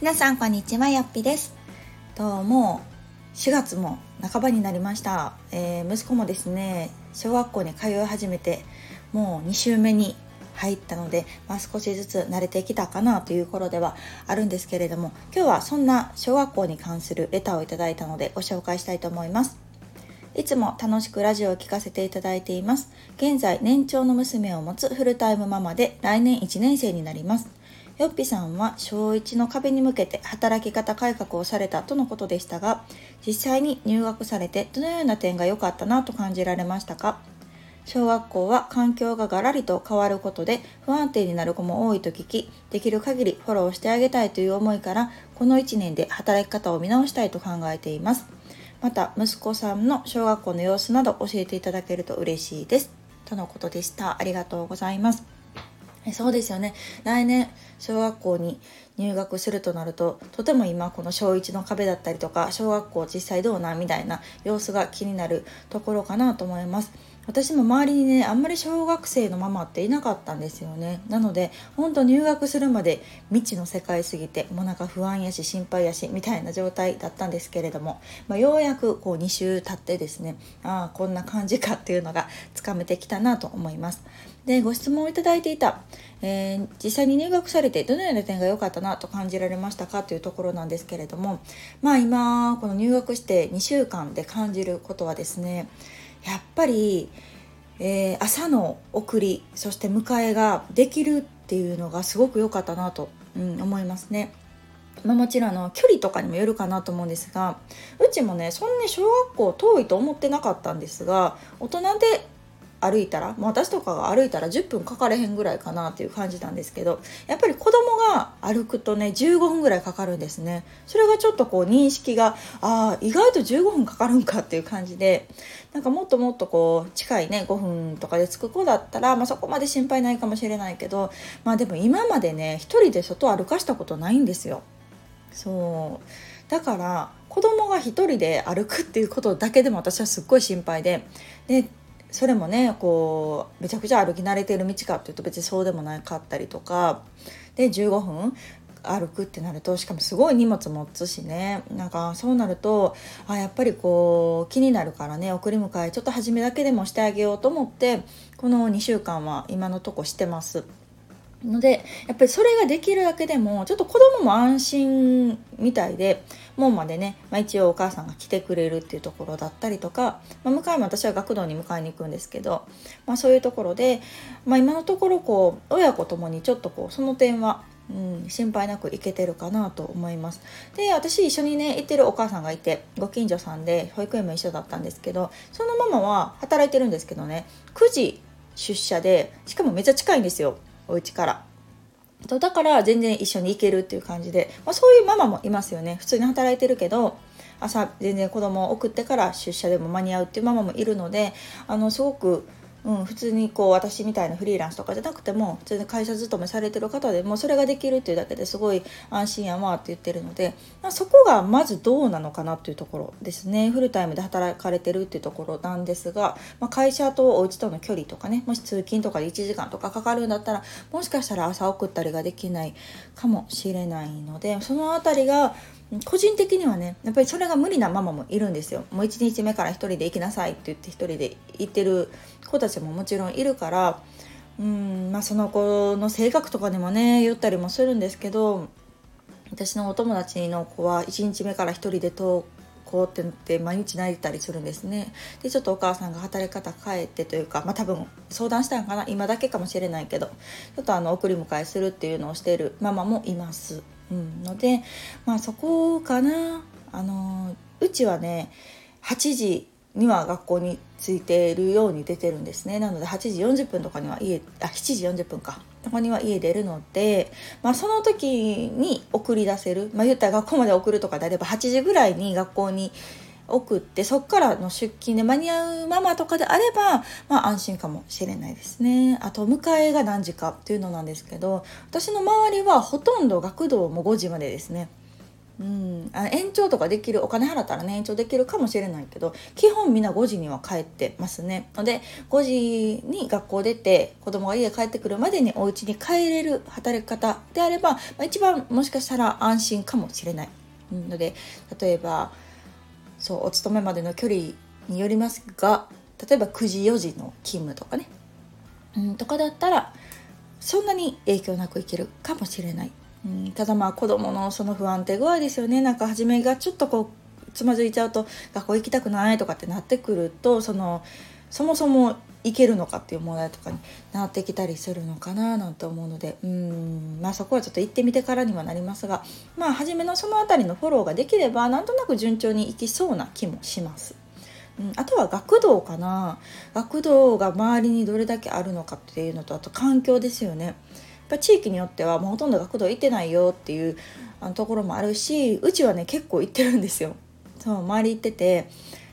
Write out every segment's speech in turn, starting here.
皆さんこんにちはよっぴです。ともう4月も半ばになりました、えー、息子もですね小学校に通い始めてもう2週目に入ったので、まあ、少しずつ慣れてきたかなという頃ではあるんですけれども今日はそんな小学校に関するレターをいただいたのでご紹介したいと思います。いつも楽しくラジオを聴かせていただいています。現在年長の娘を持つフルタイムママで来年1年生になります。よっぴさんは小1の壁に向けて働き方改革をされたとのことでしたが実際に入学されてどのような点が良かったなと感じられましたか？小学校は環境がガラリと変わることで不安定になる子も多いと聞きできる限りフォローしてあげたいという思いからこの1年で働き方を見直したいと考えています。また息子さんの小学校の様子など教えていただけると嬉しいです。とのことでした。ありがとうございます。そうですよね。来年小学校に入学するとなるととても今この小1の壁だったりとか小学校実際どうなみたいな様子が気になるところかなと思います。私も周りにねあんまり小学生のママっていなかったんですよね。なので本当入学するまで未知の世界すぎてもうなんか不安やし心配やしみたいな状態だったんですけれども、まあ、ようやくこう2週経ってですねああこんな感じかっていうのがつかめてきたなと思います。でご質問をいただいていた、えー、実際に入学されてどのような点が良かったなと感じられましたか？というところなんですけれども。まあ今この入学して2週間で感じることはですねやっぱり、えー、朝の送りそして迎えができるっていうのがすごく良かったなと、うん、思いますね。まあ、もちろんあの距離とかにもよるかなと思うんですがうちもねそんな小学校遠いと思ってなかったんですが大人で歩いたら私とかが歩いたら10分かかれへんぐらいかなっていう感じなんですけどやっぱり子供が歩くとね15分ぐらいかかるんですね。それがちょっとこう認識がああ意外と15分かかるんかっていう感じでなんかもっともっとこう近いね5分とかで着く子だったら、まあ、そこまで心配ないかもしれないけどまあでも今までね一人で外歩かしたことないんですよ。そう。だから子供が一人で歩くっていうことだけでも私はすっごい心配ででそれもねこうめちゃくちゃ歩き慣れている道かっていうと別にそうでもなかったりとかで15分歩くってなるとしかもすごい荷物持つしねなんかそうなるとあやっぱりこう気になるからね送り迎えちょっと初めだけでもしてあげようと思ってこの2週間は今のとこしてます。のでやっぱりそれができるだけでもちょっと子供も安心みたいで門までね、まあ、一応お母さんが来てくれるっていうところだったりとか、まあ、迎えも私は学童に迎えに行くんですけど、まあ、そういうところで、まあ、今のところこう親子ともにちょっとこうその点はうん、心配なく行けてるかなと思います。で私一緒にね行ってるお母さんがいてご近所さんで保育園も一緒だったんですけどそのママは働いてるんですけどね9時出社でしかもめっちゃ近いんですよお家から。だから全然一緒に行けるっていう感じで、まあ、そういうママもいますよね。普通に働いてるけど朝全然子供を送ってから出社でも間に合うっていうママもいるのであのすごくうん、普通にこう私みたいなフリーランスとかじゃなくても普通に会社勤めされてる方でもそれができるっていうだけですごい安心やわって言ってるので、ま、そこがまずどうなのかなっていうところですね。フルタイムで働かれてるっていうところなんですが、まあ、会社とお家との距離とかねもし通勤とかで1時間とかかかるんだったらもしかしたら朝送ったりができないかもしれないのでその辺りが個人的にはねやっぱりそれが無理なママもいるんですよ。もう1日目から1人で行きなさいって言って1人で行ってる子たちももちろんいるからうんまあその子の性格とかにもね言ったりもするんですけど私のお友達の子は1日目から1人で登校ってなって毎日泣いてたりするんですね。でちょっとお母さんが働き方変えてというかまあ多分相談したんかな今だけかもしれないけどちょっとあの送り迎えするっていうのをしているママもいます。うん、のでまあそこかな。あのうちはね8時には学校に着いているように出てるんですね。なので8時40分とかには家あ7時40分か。とかには家出るので、まあ、その時に送り出せる、まあ、言ったら学校まで送るとかであれば8時ぐらいに学校に送ってそっからの出勤で間に合うママとかであれば、まあ、安心かもしれないですね。あと迎えが何時かっていうのなんですけど私の周りはほとんど学童も5時までですね。うん、あ延長とかできるお金払ったらね延長できるかもしれないけど基本みんな5時には帰ってますね。ので5時に学校出て子供が家帰ってくるまでにお家に帰れる働き方であれば、まあ、一番もしかしたら安心かもしれない、うん、ので例えばそうお勤めまでの距離によりますが例えば9時4時の勤務とかね、うん、とかだったらそんなに影響なくいけるかもしれない。うん、ただまあ子供のその不安定具合ですよね。なんか初めがちょっとこうつまずいちゃうと学校行きたくないとかってなってくるとそのそもそも行けるのかっていう問題とかになってきたりするのかななんて思うのでうんまあそこはちょっと行ってみてからにはなりますがまあ初めのその辺りのフォローができればなんとなく順調にいきそうな気もします。うん、あとは学童かな学童が周りにどれだけあるのかっていうのとあと環境ですよねやっ。ぱ地域によってはもうほとんど学童行ってないよっていうところもあるしうちはね結構行ってるんですよ。そう周り行ってて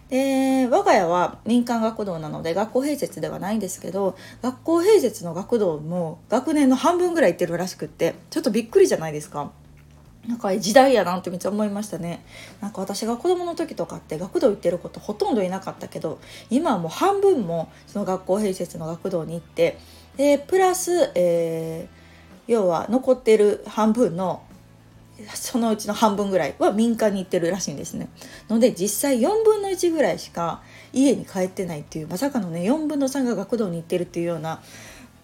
で我が家は民間学童なので学校併設ではないんですけど学校併設の学童も学年の半分ぐらい行ってるらしくってちょっとびっくりじゃないですか。なんか時代やなってめっちゃ思いましたねなんか私が子供の時とかって学童行ってることほとんどいなかったけど今はもう半分もその学校併設の学童に行ってでプラス、えー要は残ってる半分のそのうちの半分ぐらいは民間に行ってるらしいんですね。ので実際4分の1ぐらいしか家に帰ってないっていうまさかのね4分の3が学童に行ってるっていうような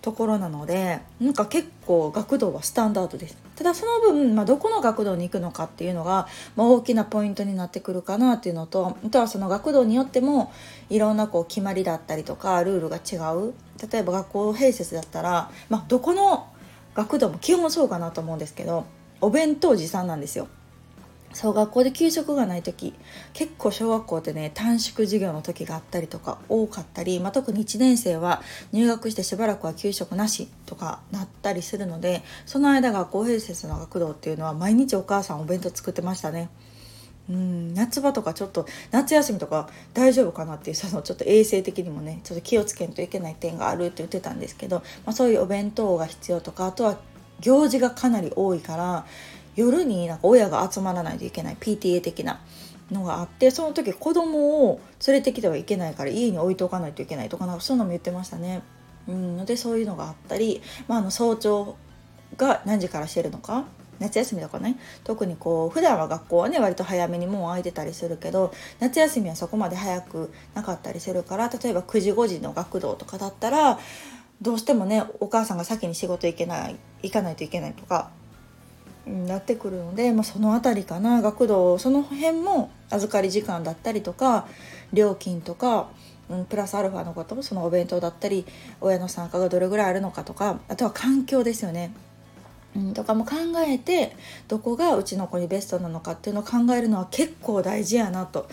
ところなのでなんか結構学童はスタンダードですただその分、まあ、どこの学童に行くのかっていうのが、まあ、大きなポイントになってくるかなっていうのとあとはその学童によってもいろんなこう決まりだったりとかルールが違う例えば学校併設だったら、まあ、どこの学童も基本そうかなと思うんですけどお弁当持参なんですよそう学校で給食がない時結構小学校ってね短縮授業の時があったりとか多かったり、まあ、特に1年生は入学してしばらくは給食なしとかなったりするのでその間学校併設の学童っていうのは毎日お母さんお弁当作ってましたね。うん夏場とかちょっと夏休みとか大丈夫かなっていうそのちょっと衛生的にもねちょっと気をつけんといけない点があるって言ってたんですけど、まあ、そういうお弁当が必要とかあとは行事がかなり多いから夜になんか親が集まらないといけない PTA 的なのがあってその時子供を連れてきてはいけないから家に置いておかないといけないとかなんかそういうのも言ってましたね。うんのでそういうのがあったり、まあ、あの早朝が何時からしてるのか夏休みとかね特にこう普段は学校はね割と早めにもう空いてたりするけど夏休みはそこまで早くなかったりするから例えば9時5時の学童とかだったらどうしてもねお母さんが先に仕事行けない行かないといけないとかなってくるので、まあ、その辺りかな。学童その辺も預かり時間だったりとか料金とか、うん、プラスアルファのこともそのお弁当だったり親の参加がどれぐらいあるのかとかあとは環境ですよね。うん、とかも考えてどこがうちの子にベストなのかっていうのを考えるのは結構大事やなと、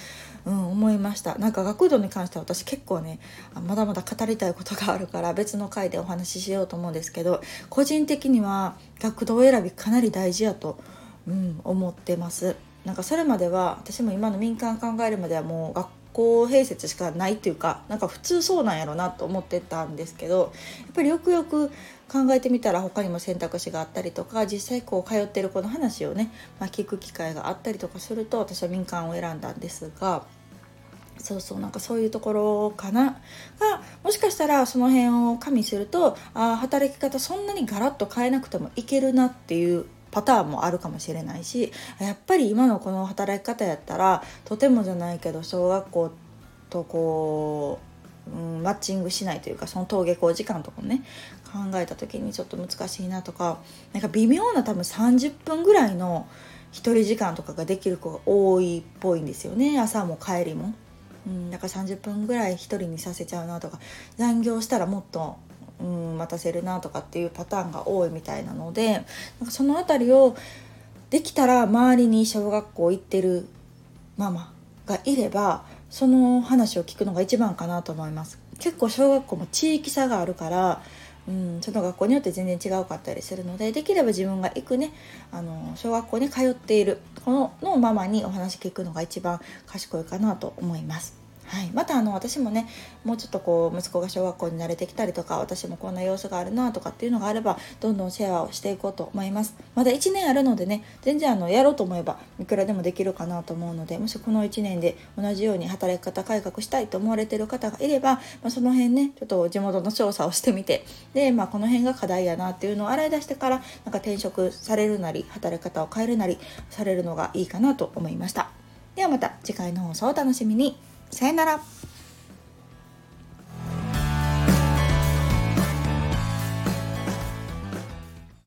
うん、思いました。なんか学童に関しては私結構ねまだまだ語りたいことがあるから別の回でお話ししようと思うんですけど個人的には学童選びかなり大事やと、うん、思ってます。なんかそれまでは私も今の民間考えるまではもう学校併設しかないっていうかなんか普通そうなんやろなと思ってたんですけどやっぱりよくよく考えてみたら他にも選択肢があったりとか実際こう通ってる子の話をね、まあ、聞く機会があったりとかすると私は民間を選んだんですが。そうそうなんかそういうところかながもしかしたらその辺を加味するとあ働き方そんなにガラッと変えなくてもいけるなっていうパターンもあるかもしれないしやっぱり今のこの働き方やったらとてもじゃないけど小学校とこう、うん、マッチングしないというかその登下校時間とかもね考えた時にちょっと難しいなとかなんか微妙な多分30分ぐらいの1人時間とかができる子が多いっぽいんですよね朝も帰りも。うん、だから30分ぐらい1人にさせちゃうなとか残業したらもっとうん待たせるなとかっていうパターンが多いみたいなのでなんかその辺りをできたら周りに小学校行ってるママがいればその話を聞くのが一番かなと思います結構小学校も地域差があるからうん、その学校によって全然違うかったりするのでできれば自分が行くねあの小学校に通っているこののママにお話聞くのが一番賢いかなと思います。はい、またあの私もねもうちょっとこう息子が小学校に慣れてきたりとか私もこんな様子があるなとかっていうのがあればどんどんシェアをしていこうと思います。まだ1年あるのでね全然あのやろうと思えばいくらでもできるかなと思うのでもしこの1年で同じように働き方改革したいと思われてる方がいれば、まあ、その辺ねちょっと地元の調査をしてみてで、まあ、この辺が課題やなっていうのを洗い出してからなんか転職されるなり働き方を変えるなりされるのがいいかなと思いました。ではまた次回の放送をお楽しみに。さよなら。